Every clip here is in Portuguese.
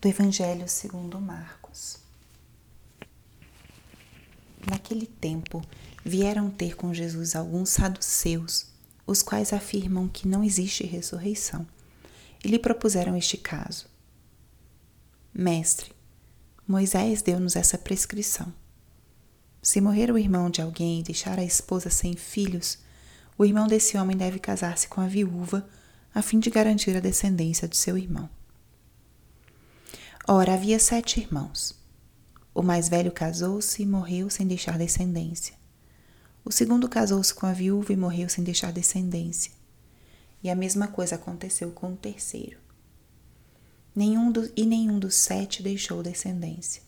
do Evangelho segundo Marcos. Naquele tempo, vieram ter com Jesus alguns saduceus, os quais afirmam que não existe ressurreição, e lhe propuseram este caso: Mestre, Moisés deu-nos essa prescrição. Se morrer o irmão de alguém e deixar a esposa sem filhos, o irmão desse homem deve casar-se com a viúva, a fim de garantir a descendência de seu irmão. Ora, havia sete irmãos. O mais velho casou-se e morreu sem deixar descendência. O segundo casou-se com a viúva e morreu sem deixar descendência. E a mesma coisa aconteceu com o terceiro. Nenhum do, e nenhum dos sete deixou descendência.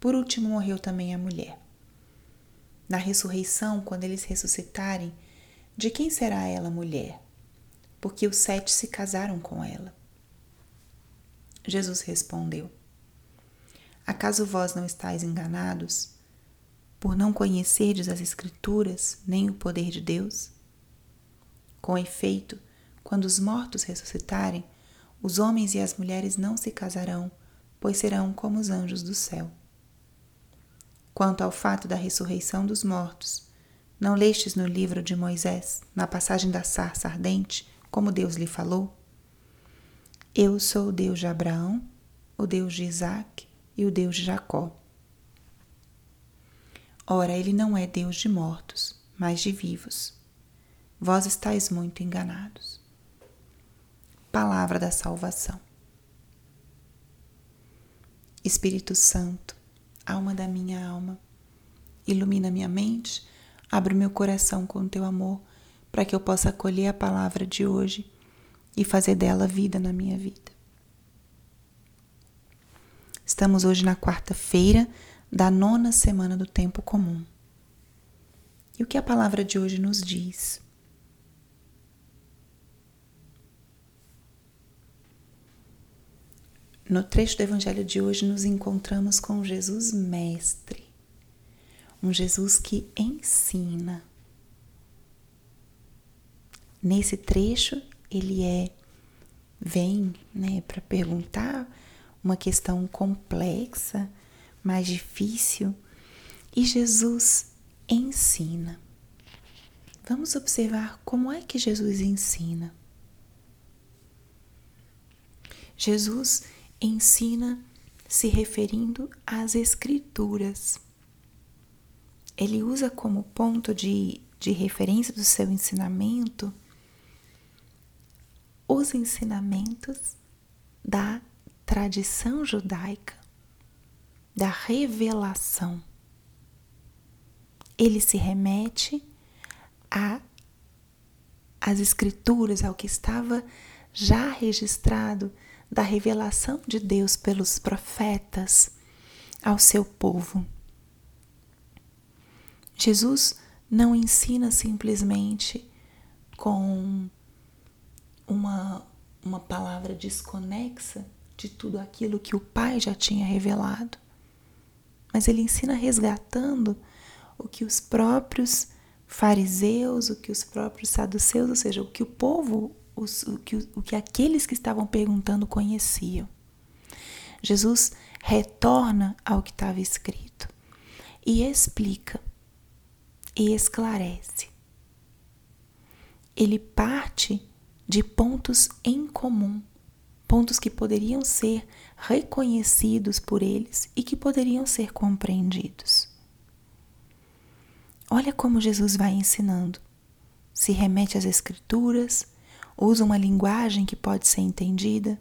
Por último, morreu também a mulher. Na ressurreição, quando eles ressuscitarem, de quem será ela mulher? Porque os sete se casaram com ela. Jesus respondeu: Acaso vós não estáis enganados por não conhecerdes as Escrituras nem o poder de Deus? Com efeito, quando os mortos ressuscitarem, os homens e as mulheres não se casarão, pois serão como os anjos do céu. Quanto ao fato da ressurreição dos mortos, não lestes no livro de Moisés, na passagem da sarça ardente, como Deus lhe falou? Eu sou o Deus de Abraão, o Deus de Isaac e o Deus de Jacó. Ora, ele não é Deus de mortos, mas de vivos. Vós estáis muito enganados. Palavra da salvação. Espírito Santo, alma da minha alma, ilumina minha mente, abre meu coração com teu amor, para que eu possa acolher a palavra de hoje e fazer dela vida na minha vida. Estamos hoje na quarta-feira da nona semana do tempo comum. E o que a palavra de hoje nos diz? No trecho do Evangelho de hoje, nos encontramos com Jesus Mestre, um Jesus que ensina. Nesse trecho, ele é vem, né, para perguntar uma questão complexa, mais difícil, e Jesus ensina. Vamos observar como é que Jesus ensina. Jesus ensina se referindo às Escrituras. Ele usa como ponto de, de referência do seu ensinamento os ensinamentos da tradição judaica, da revelação. Ele se remete a as escrituras, ao que estava já registrado da revelação de Deus pelos profetas ao seu povo. Jesus não ensina simplesmente com uma, uma palavra desconexa de tudo aquilo que o Pai já tinha revelado, mas ele ensina resgatando o que os próprios fariseus, o que os próprios saduceus, ou seja, o que o povo, os, o, que, o que aqueles que estavam perguntando conheciam. Jesus retorna ao que estava escrito e explica e esclarece. Ele parte de pontos em comum, pontos que poderiam ser reconhecidos por eles e que poderiam ser compreendidos. Olha como Jesus vai ensinando. Se remete às Escrituras, usa uma linguagem que pode ser entendida,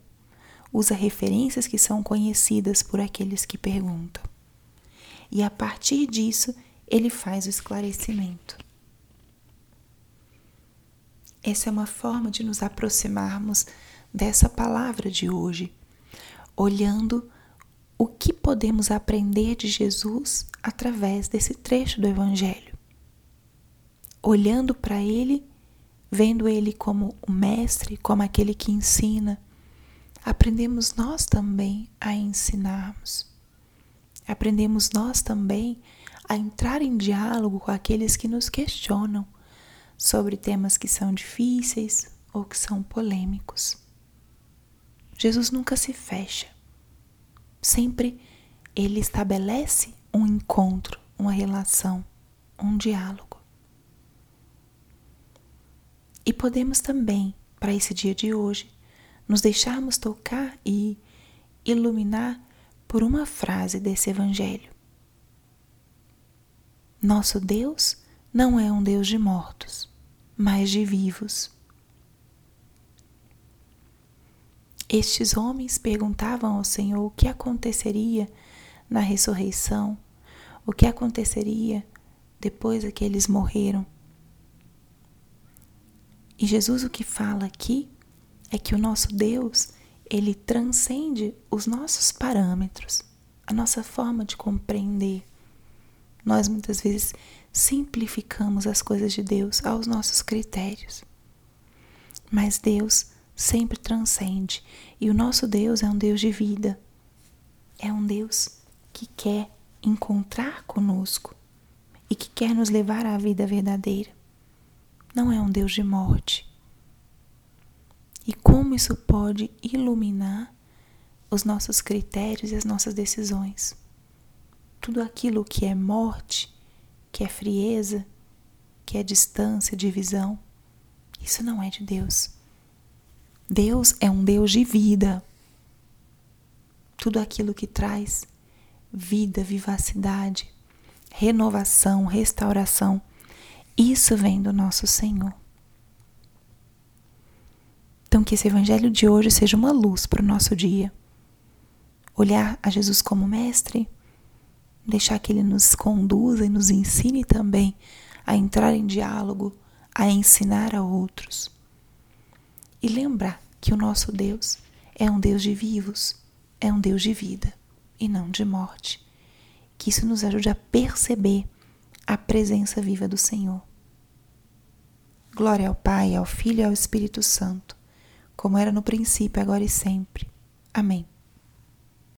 usa referências que são conhecidas por aqueles que perguntam. E a partir disso, ele faz o esclarecimento. Essa é uma forma de nos aproximarmos dessa palavra de hoje, olhando o que podemos aprender de Jesus através desse trecho do Evangelho. Olhando para Ele, vendo Ele como o Mestre, como aquele que ensina, aprendemos nós também a ensinarmos. Aprendemos nós também a entrar em diálogo com aqueles que nos questionam sobre temas que são difíceis ou que são polêmicos. Jesus nunca se fecha, Sempre ele estabelece um encontro, uma relação, um diálogo. E podemos também, para esse dia de hoje, nos deixarmos tocar e iluminar por uma frase desse Evangelho. Nosso Deus não é um Deus de mortos, mas de vivos. Estes homens perguntavam ao Senhor o que aconteceria na ressurreição, o que aconteceria depois que eles morreram. E Jesus o que fala aqui é que o nosso Deus, ele transcende os nossos parâmetros, a nossa forma de compreender. Nós muitas vezes simplificamos as coisas de Deus aos nossos critérios. Mas Deus sempre transcende. E o nosso Deus é um Deus de vida. É um Deus que quer encontrar conosco e que quer nos levar à vida verdadeira. Não é um Deus de morte. E como isso pode iluminar os nossos critérios e as nossas decisões? Tudo aquilo que é morte, que é frieza, que é distância, divisão, isso não é de Deus. Deus é um Deus de vida. Tudo aquilo que traz vida, vivacidade, renovação, restauração, isso vem do nosso Senhor. Então, que esse Evangelho de hoje seja uma luz para o nosso dia. Olhar a Jesus como Mestre, deixar que Ele nos conduza e nos ensine também a entrar em diálogo, a ensinar a outros e lembrar que o nosso Deus é um Deus de vivos, é um Deus de vida e não de morte. Que isso nos ajude a perceber a presença viva do Senhor. Glória ao Pai, ao Filho e ao Espírito Santo, como era no princípio, agora e sempre. Amém.